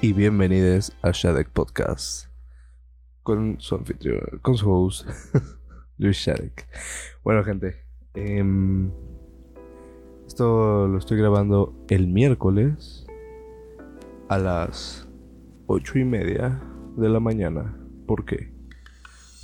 y bienvenidos a Shadek Podcast con su anfitrión, con su host, Luis Shadek. Bueno, gente, em, esto lo estoy grabando el miércoles a las ocho y media de la mañana. ¿Por qué?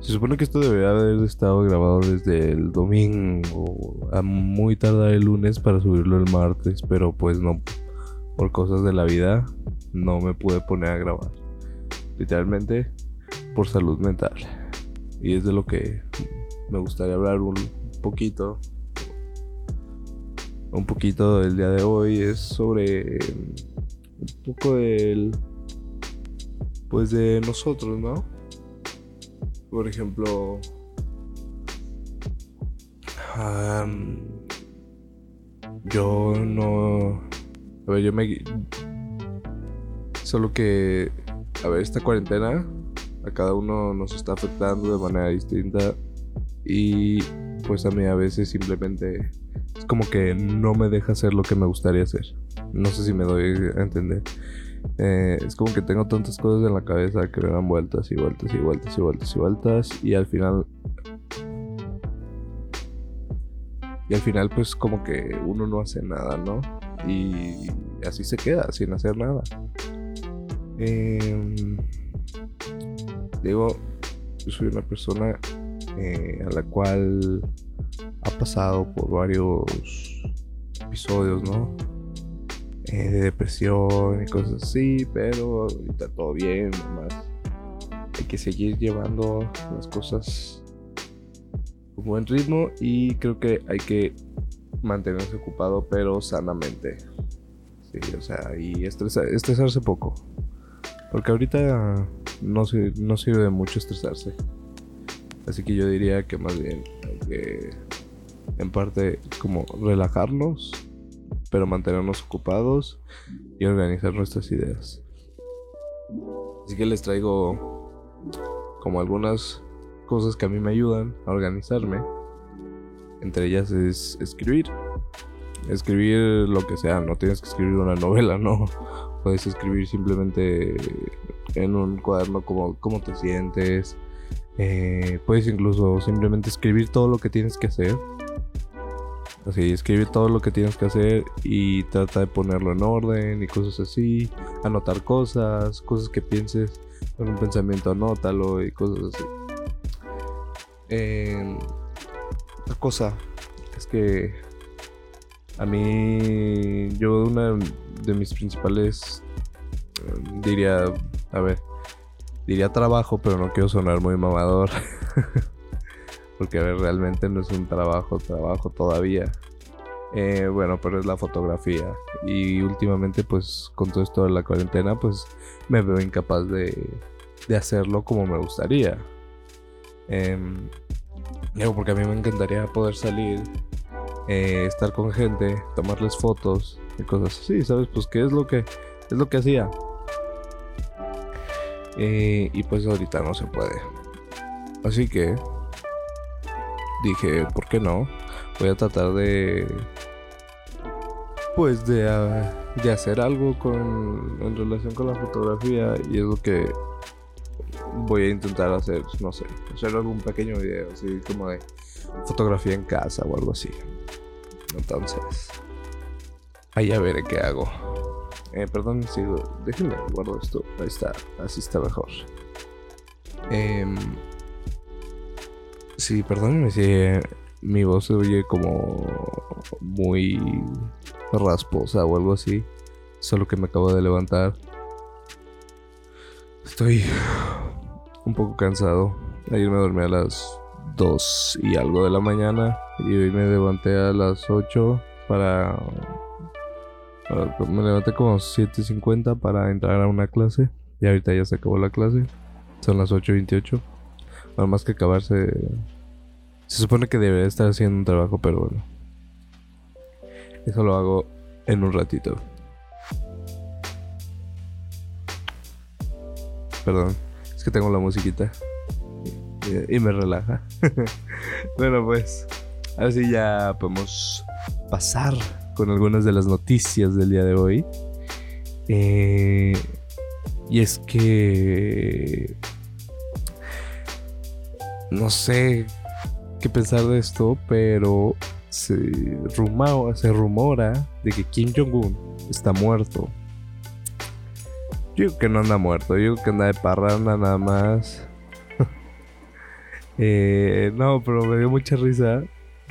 Se supone que esto debería haber estado grabado desde el domingo a muy tardar el lunes para subirlo el martes, pero pues no, por cosas de la vida, no me pude poner a grabar. Literalmente por salud mental. Y es de lo que me gustaría hablar un poquito. Un poquito del día de hoy es sobre un poco del pues de nosotros, ¿no? Por ejemplo, yo no. A ver, yo me. Solo que. A ver, esta cuarentena a cada uno nos está afectando de manera distinta. Y pues a mí a veces simplemente es como que no me deja hacer lo que me gustaría hacer. No sé si me doy a entender. Eh, es como que tengo tantas cosas en la cabeza que me dan vueltas y vueltas y vueltas y vueltas y vueltas. Y al final. Y al final, pues, como que uno no hace nada, ¿no? Y así se queda, sin hacer nada. Em, digo, yo soy una persona eh, a la cual ha pasado por varios episodios, ¿no? Eh, de depresión y cosas así, pero ahorita todo bien, nomás hay que seguir llevando las cosas con buen ritmo y creo que hay que mantenerse ocupado, pero sanamente. Sí, o sea, y estresarse poco. Porque ahorita no, sirve de mucho estresarse. Así que yo diría que más bien hay que, en parte, como relajarnos pero mantenernos ocupados y organizar nuestras ideas. Así que les traigo como algunas cosas que a mí me ayudan a organizarme. Entre ellas es escribir. Escribir lo que sea, no tienes que escribir una novela, no. Puedes escribir simplemente en un cuaderno como cómo te sientes. Eh, puedes incluso simplemente escribir todo lo que tienes que hacer Así, escribe todo lo que tienes que hacer y trata de ponerlo en orden y cosas así. Anotar cosas, cosas que pienses un pensamiento, anótalo y cosas así. Eh, otra cosa es que a mí, yo una de mis principales, diría, a ver, diría trabajo, pero no quiero sonar muy mamador. Porque a ver, realmente no es un trabajo, trabajo todavía. Eh, bueno, pero es la fotografía. Y últimamente, pues, con todo esto de la cuarentena, pues, me veo incapaz de, de hacerlo como me gustaría. Eh, porque a mí me encantaría poder salir, eh, estar con gente, tomarles fotos y cosas así, ¿sabes? Pues, ¿qué es lo que, es lo que hacía? Eh, y pues ahorita no se puede. Así que dije, ¿por qué no? Voy a tratar de. Pues de, ah, de hacer algo con, en relación con la fotografía y es lo que voy a intentar hacer, no sé, hacer algún pequeño video así como de fotografía en casa o algo así. Entonces, ahí a ver qué hago. Eh, perdón, sigo. Déjenme guardo esto. Ahí está, así está mejor. Eh, Sí, perdónenme si mi voz se oye como muy rasposa o algo así. Solo que me acabo de levantar. Estoy un poco cansado. Ayer me dormí a las 2 y algo de la mañana. Y hoy me levanté a las 8 para... me levanté como 7.50 para entrar a una clase. Y ahorita ya se acabó la clase. Son las 8.28. Nada más que acabarse. Se supone que debería estar haciendo un trabajo, pero bueno. Eso lo hago en un ratito. Perdón, es que tengo la musiquita. Y, me relaja. bueno, pues. Así ya podemos pasar con algunas de las noticias del día de hoy. Eh, Y es que... No sé qué pensar de esto, pero se, se rumora de que Kim Jong-un está muerto. Yo digo que no anda muerto, yo digo que anda de parranda nada más. Eh, no, pero me dio mucha risa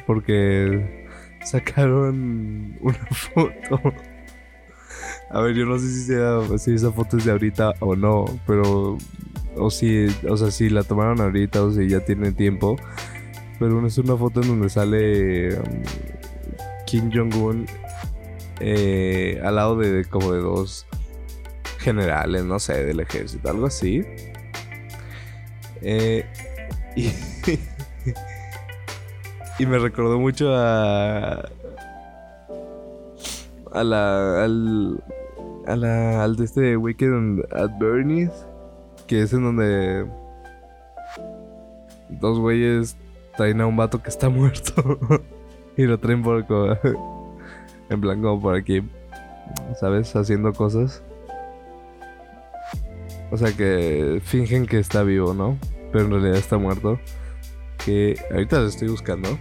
porque sacaron una foto. A ver, yo no sé si, si esa foto es de ahorita o no, pero o si, o sea, si la tomaron ahorita o si ya tiene tiempo. Pero es una foto en donde sale um, Kim Jong-un eh, al lado de como de dos generales, no sé, del ejército, algo así. Eh, y, y me recordó mucho a. A la. Al. A la, al de este Weekend at Bernie's. Que es en donde. Dos güeyes traen a un vato que está muerto. y lo traen por. En plan, como por aquí. ¿Sabes? Haciendo cosas. O sea que fingen que está vivo, ¿no? Pero en realidad está muerto. Que ahorita lo estoy buscando.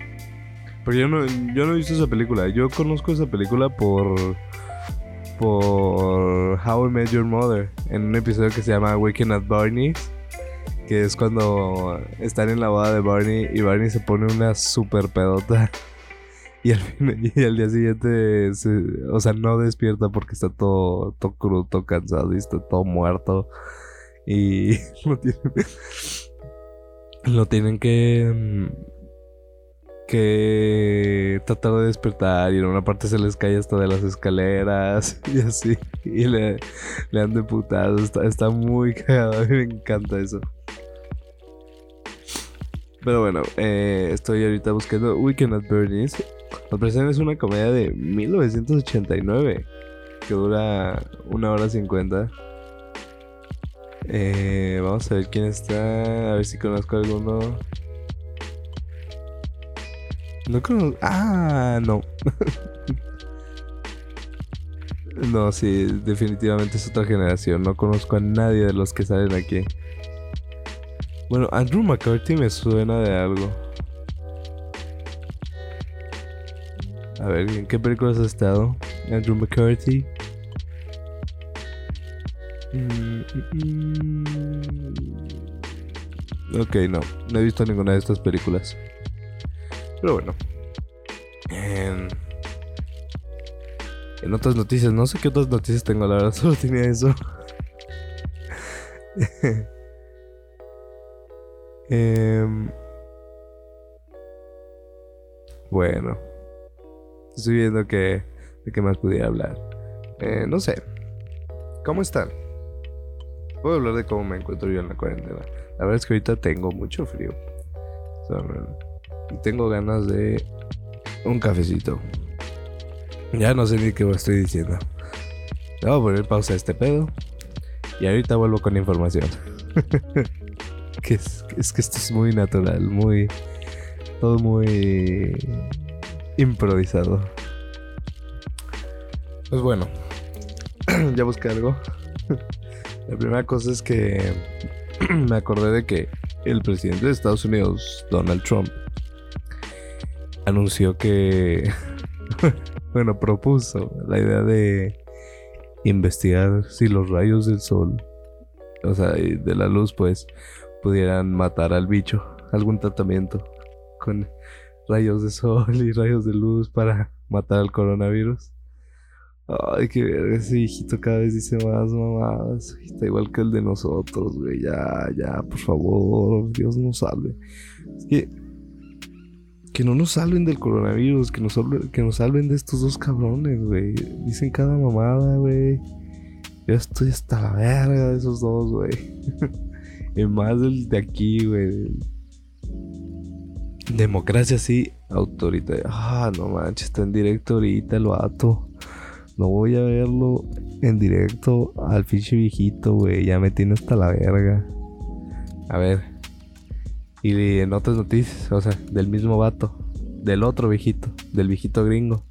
Pero yo no, yo no he visto esa película. Yo conozco esa película por. Por How I Met Your Mother. En un episodio que se llama Waking at Barney's. Que es cuando están en la boda de Barney y Barney se pone una super pedota. Y al, día siguiente, o sea, no despierta porque está todo, todo crudo, todo cansado y está todo muerto. Y lo tienen, lo tienen que, mm, que tratar de despertar y en una parte se les cae hasta de las escaleras y así. Y le, le han deputado. Está, está muy cagado. A mí me encanta eso. Pero bueno, eh, estoy ahorita buscando Weekend at Bernie's. La presentación es una comedia de 1989 que dura una hora cincuenta. Eh, vamos a ver quién está. A ver si conozco a alguno. No conozco. Ah, no. no, sí, definitivamente es otra generación. No conozco a nadie de los que salen aquí. Bueno, Andrew McCarthy me suena de algo. A ver, ¿en qué películas ha estado? Andrew McCarthy. Mm, mm, mm. Ok, no. No he visto ninguna de estas películas. Pero bueno. En, en otras noticias, no sé qué otras noticias tengo, la verdad, solo tenía eso. Em, bueno. Estoy viendo que, de qué más pudiera hablar. Eh, no sé. ¿Cómo están? Puedo hablar de cómo me encuentro yo en la cuarentena. La verdad es que ahorita tengo mucho frío. y tengo ganas de un cafecito. Ya no sé ni qué estoy diciendo. Le voy a poner pausa a este pedo. Y ahorita vuelvo con información. que es, es que esto es muy natural, muy. Todo muy improvisado. Pues bueno, ya busqué algo. La primera cosa es que me acordé de que el presidente de Estados Unidos, Donald Trump, anunció que, bueno, propuso la idea de investigar si los rayos del sol, o sea, de la luz, pues, pudieran matar al bicho, algún tratamiento con rayos de sol y rayos de luz para matar al coronavirus. Ay, qué verga, ese hijito cada vez dice más mamadas. Está igual que el de nosotros, güey. Ya, ya, por favor, Dios nos salve. Es que. Que no nos salven del coronavirus, que nos, que nos salven de estos dos cabrones, güey. Dicen cada mamada, güey. Yo estoy hasta la verga de esos dos, güey. y más del de aquí, güey. Democracia sí, autoritaria. Ah, no manches, está en directo ahorita el vato. No voy a verlo en directo al fiche viejito, güey. Ya me tiene hasta la verga. A ver. Y en otras noticias, o sea, del mismo vato. Del otro viejito, del viejito gringo.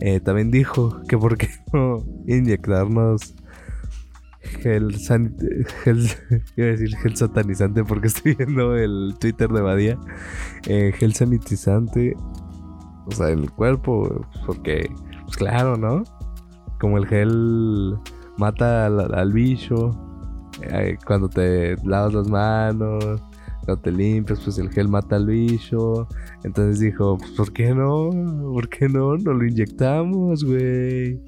Eh, también dijo que por qué no inyectarnos gel, san, gel iba a decir gel satanizante porque estoy viendo el Twitter de Badía. Eh, gel sanitizante, o sea, el cuerpo, porque, pues claro, ¿no? Como el gel mata al, bicho, eh, cuando te lavas las manos, cuando te limpias, pues el gel mata al bicho. Entonces dijo, pues, ¿por qué no? ¿Por qué no? No lo inyectamos, güey.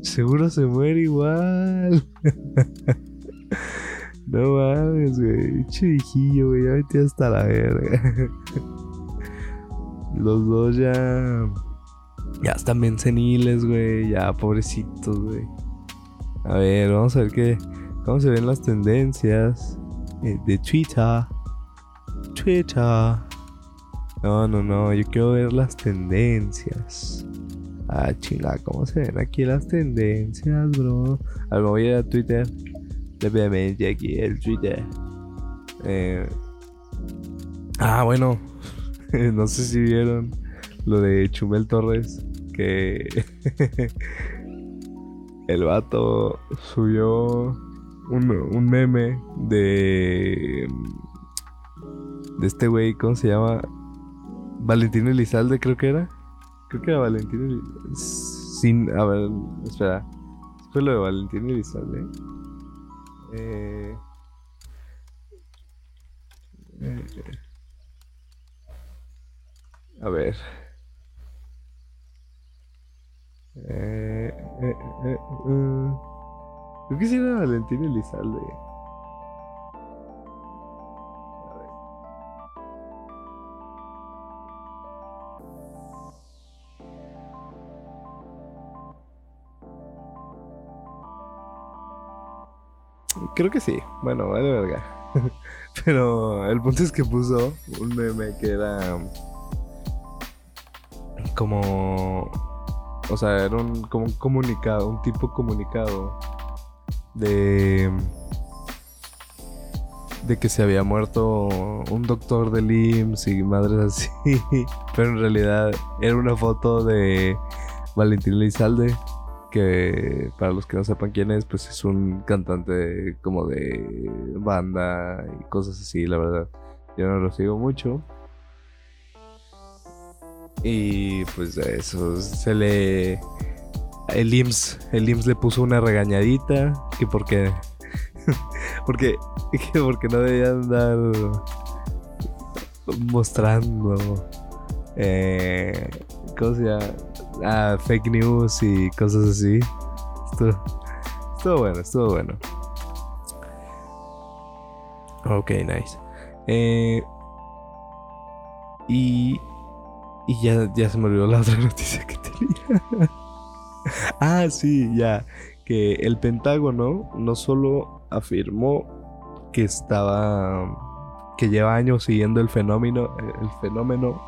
Seguro se muere igual. no mames, güey. Chijillo, güey. Ya metí hasta la verga. Los dos ya. Ya están bien seniles, güey. Ya pobrecitos, güey. A ver, vamos a ver qué. ¿Cómo se ven las tendencias eh, de Twitter? Twitter. No, no, no. Yo quiero ver las tendencias. Ah, chinga, ¿cómo se ven aquí las tendencias, bro? A ver, me voy a ir a Twitter. Obviamente aquí el Twitter. Eh... Ah, bueno. no sé si vieron lo de Chumel Torres. Que el vato subió un, un meme de. De este güey, ¿cómo se llama? Valentín Elizalde, creo que era. Creo que era Valentín Sin. A ver, espera. Fue lo de Valentín Elizalde. Eh, eh, a ver. Eh, eh, eh, eh. Creo que sí era Valentín Elizalde. Creo que sí. Bueno, vale verga. Pero el punto es que puso un meme que era como o sea, era un como un comunicado, un tipo comunicado de de que se había muerto un doctor del IMSS y madres así, pero en realidad era una foto de Valentín Lizalde que para los que no sepan quién es, pues es un cantante como de banda y cosas así, la verdad. Yo no lo sigo mucho. Y pues eso, se le... El IMSS, el IMSS le puso una regañadita, que porque... porque, que porque no debían andar mostrando... Eh, ¿Cómo se llama? ah, fake news y cosas así. Estuvo, bueno, estuvo bueno. Ok, nice. Eh, y, y ya, ya se me olvidó la otra noticia que tenía. ah, sí, ya. Que el Pentágono no solo afirmó que estaba. que lleva años siguiendo el fenómeno. El fenómeno.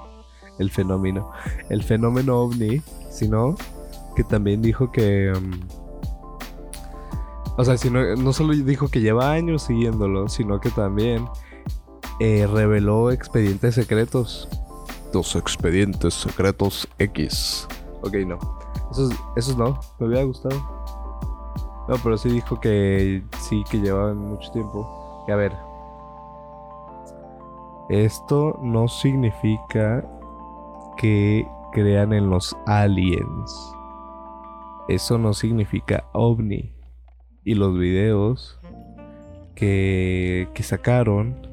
El fenómeno. El fenómeno ovni sino que también dijo que... Mm, o sea, sino, no solo dijo que lleva años siguiéndolo, sino que también eh, reveló expedientes secretos. Dos expedientes secretos X. Ok, no. Esos, esos no, me hubiera gustado. No, pero sí dijo que sí, que llevaban mucho tiempo. Y a ver. Esto no significa que crean en los aliens. Eso no significa ovni. Y los videos que, que sacaron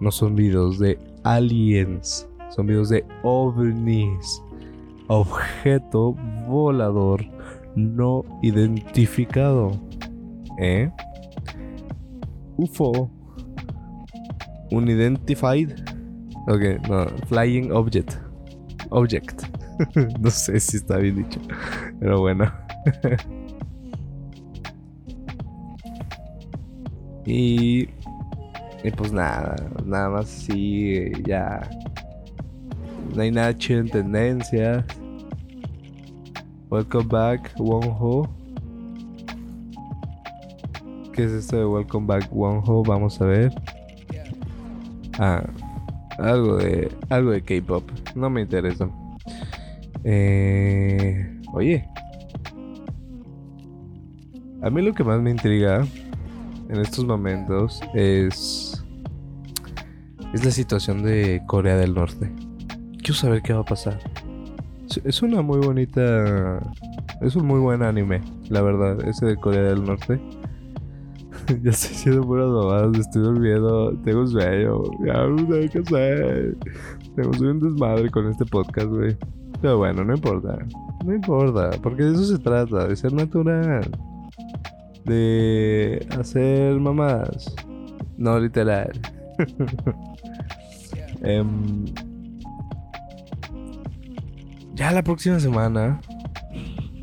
no son videos de aliens, son videos de ovnis. Objeto volador no identificado. ¿Eh? UFO. Unidentified. Ok, no. Flying Object. Object. no sé si está bien dicho. Pero bueno. y, y pues nada, nada más sí, ya. Chido en tendencias. Welcome back, Wonho. ¿Qué es esto de Welcome back, Wonho? Vamos a ver. Ah, algo de algo de K-pop. No me interesa. Eh, oye. A mí lo que más me intriga en estos momentos es es la situación de Corea del Norte. Quiero saber qué va a pasar. Es una muy bonita es un muy buen anime, la verdad, ese de Corea del Norte. ya estoy haciendo puras mamadas, estoy durmiendo, tengo sueño, ya no sé qué hacer. Tengo un desmadre con este podcast, güey. Pero bueno, no importa. No importa, porque de eso se trata, de ser natural. De hacer mamadas. No literal. Em, ya la próxima semana.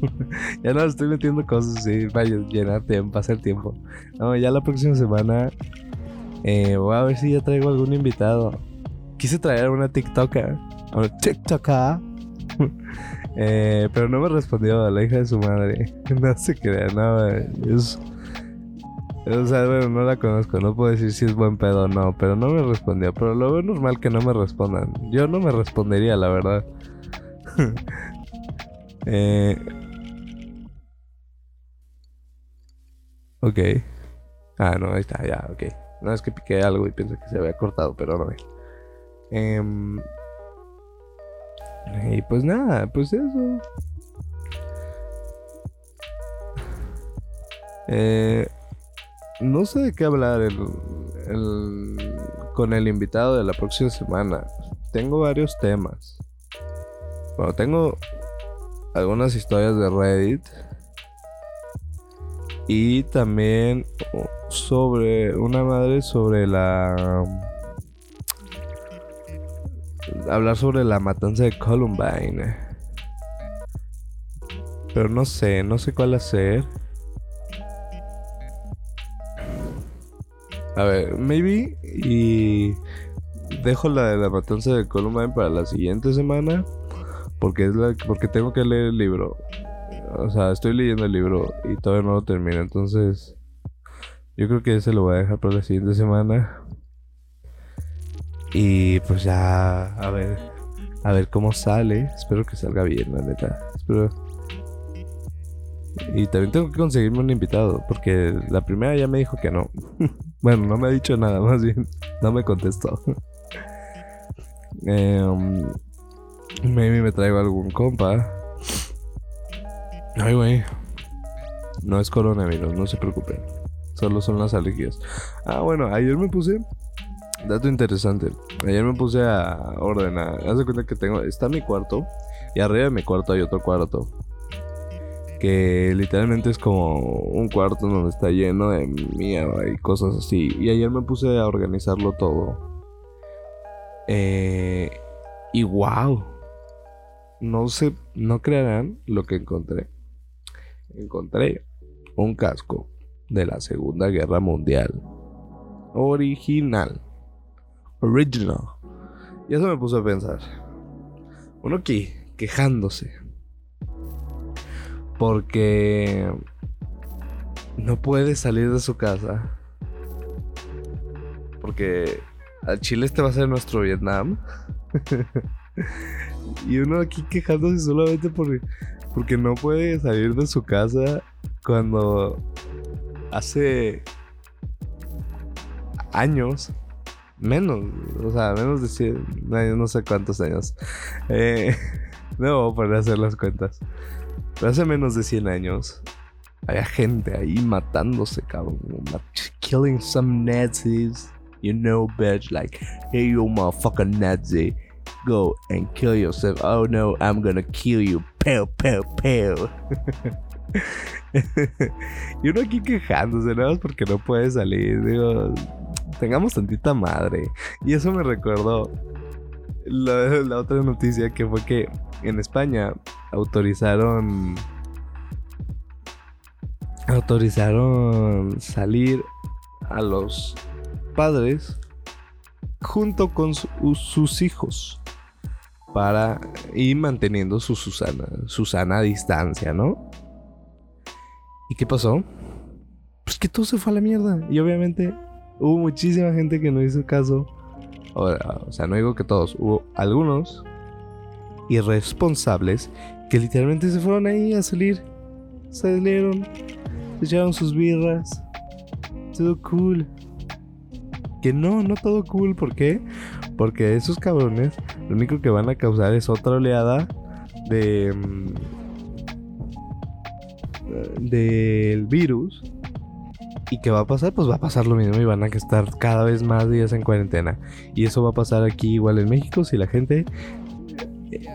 ya no estoy metiendo cosas así. Vaya, llenar tiempo, hacer tiempo. No, ya la próxima semana. Eh, voy a ver si ya traigo algún invitado. Quise traer una TikToker. Una TikToker. Eh, pero no me respondió la hija de su madre. No se crea, no. O sea, bueno, no la conozco, no puedo decir si es buen pedo o no, pero no me respondió. Pero lo veo normal que no me respondan. Yo no me respondería, la verdad. eh, ok. Ah, no, ahí está, ya, ok. No es que piqué algo y pensé que se había cortado, pero no. Eh, y pues nada, pues eso. Eh, no sé de qué hablar con el invitado de la próxima semana. Tengo varios temas. Bueno, tengo algunas historias de Reddit. Y también sobre una madre sobre la hablar sobre la matanza de Columbine. Pero no sé, no sé cuál hacer. A ver, maybe y dejo la de la matanza de Columbine para la siguiente semana porque es la porque tengo que leer el libro. O sea, estoy leyendo el libro y todavía no lo termino, entonces yo creo que ese lo voy a dejar para la siguiente semana. Y pues ya, a ver, a ver cómo sale. Espero que salga bien, la neta. Espero. Y también tengo que conseguirme un invitado, porque la primera ya me dijo que no. bueno, no me ha dicho nada, más bien, no me contestó. eh, maybe me traigo algún compa. Ay, güey. No es coronavirus, no se preocupen. Solo son las alergias. Ah, bueno, ayer me puse Dato interesante. Ayer me puse a ordenar. Haz de cuenta que tengo. Está mi cuarto. Y arriba de mi cuarto hay otro cuarto. Que literalmente es como un cuarto donde está lleno de mierda y cosas así. Y ayer me puse a organizarlo todo. Eh, y wow. No sé, no creerán lo que encontré. Encontré un casco de la Segunda Guerra Mundial. Original original. Y eso me puso a pensar. Uno aquí, quejándose. Porque no puede salir de su casa. Porque al Chile este va a ser nuestro Vietnam. y uno aquí quejándose solamente porque, porque no puede salir de su casa cuando hace años Menos, o sea, menos de 100, no, sé cuántos años. Eh, no voy a poner a hacer las cuentas. Pero hace menos de 100 años había gente ahí matándose, cabrón. Killing some Nazis. You know, bitch. Like, hey, you motherfucking Nazi. Go and kill yourself. Oh no, I'm gonna kill you. Pew, pew, pew. y uno aquí quejándose, ¿no? Porque no puede salir. Digo, tengamos tantita madre. Y eso me recordó la, otra noticia que fue que en España autorizaron autorizaron salir a los padres junto con sus hijos para ir manteniendo su Susana, a distancia, ¿no? ¿Y qué pasó? Pues que todo se fue a la mierda. Y obviamente hubo muchísima gente que no hizo caso. O, sea, no digo que todos, hubo algunos irresponsables que literalmente se fueron ahí a salir. Salieron, se echaron sus birras todo cool. Que no, no todo cool. ¿Por qué? Porque esos cabrones lo único que van a causar es otra oleada de. Mm, del virus. ¿Y qué va a pasar? Pues va a pasar lo mismo y van a estar cada vez más días en cuarentena. Y eso va a pasar aquí igual en México si la gente, eh,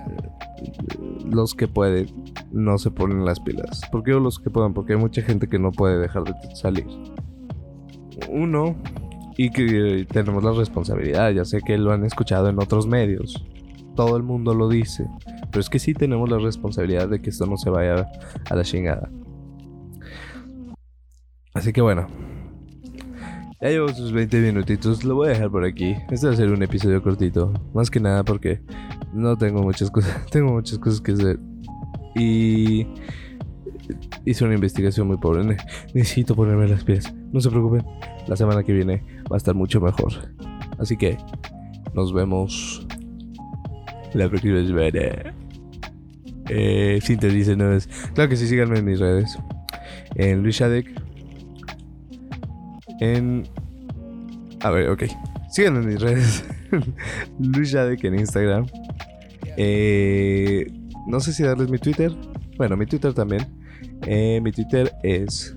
los que pueden, no se ponen las pilas. ¿Por qué los que puedan? Porque hay mucha gente que no puede dejar de salir. Uno, y que tenemos la responsabilidad. Ya sé que lo han escuchado en otros medios. Todo el mundo lo dice. Pero es que sí tenemos la responsabilidad de que esto no se vaya a la chingada. Así que bueno. Ya llevo sus 20 minutitos. Lo voy a dejar por aquí. Este va a ser un episodio cortito. Más que nada porque no tengo muchas cosas. Tengo muchas cosas que hacer. Y hice una investigación muy pobre. necesito ponerme las pies. No se preocupen. La semana que viene va a estar mucho mejor. Así que nos vemos la próxima semana. Eh, dice no es. Claro que sí, síganme en mis redes. En Luis Shadek. En. A ver, ok. Síganme en mis redes. Luis Shadek en Instagram. Eh, no sé si darles mi Twitter. Bueno, mi Twitter también. Eh, mi Twitter es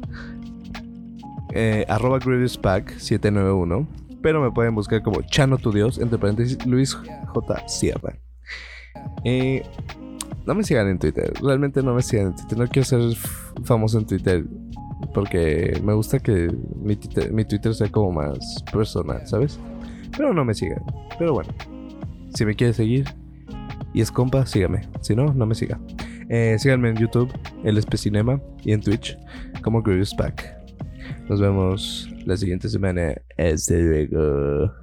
eh, arroba 791 pero me pueden buscar como Chano tu Dios, entre paréntesis Luis J. Sierra. Eh, no me sigan en Twitter, realmente no me sigan en Twitter, no quiero ser famoso en Twitter porque me gusta que mi Twitter, sea como más personal, ¿sabes? Pero no me sigan, pero bueno, si me quiere seguir y es compa, sígame, si no, no me siga. Eh, síganme en YouTube, el Especinema y en Twitch como Grievous Pack. Nos vemos la siguiente semana. Hasta luego.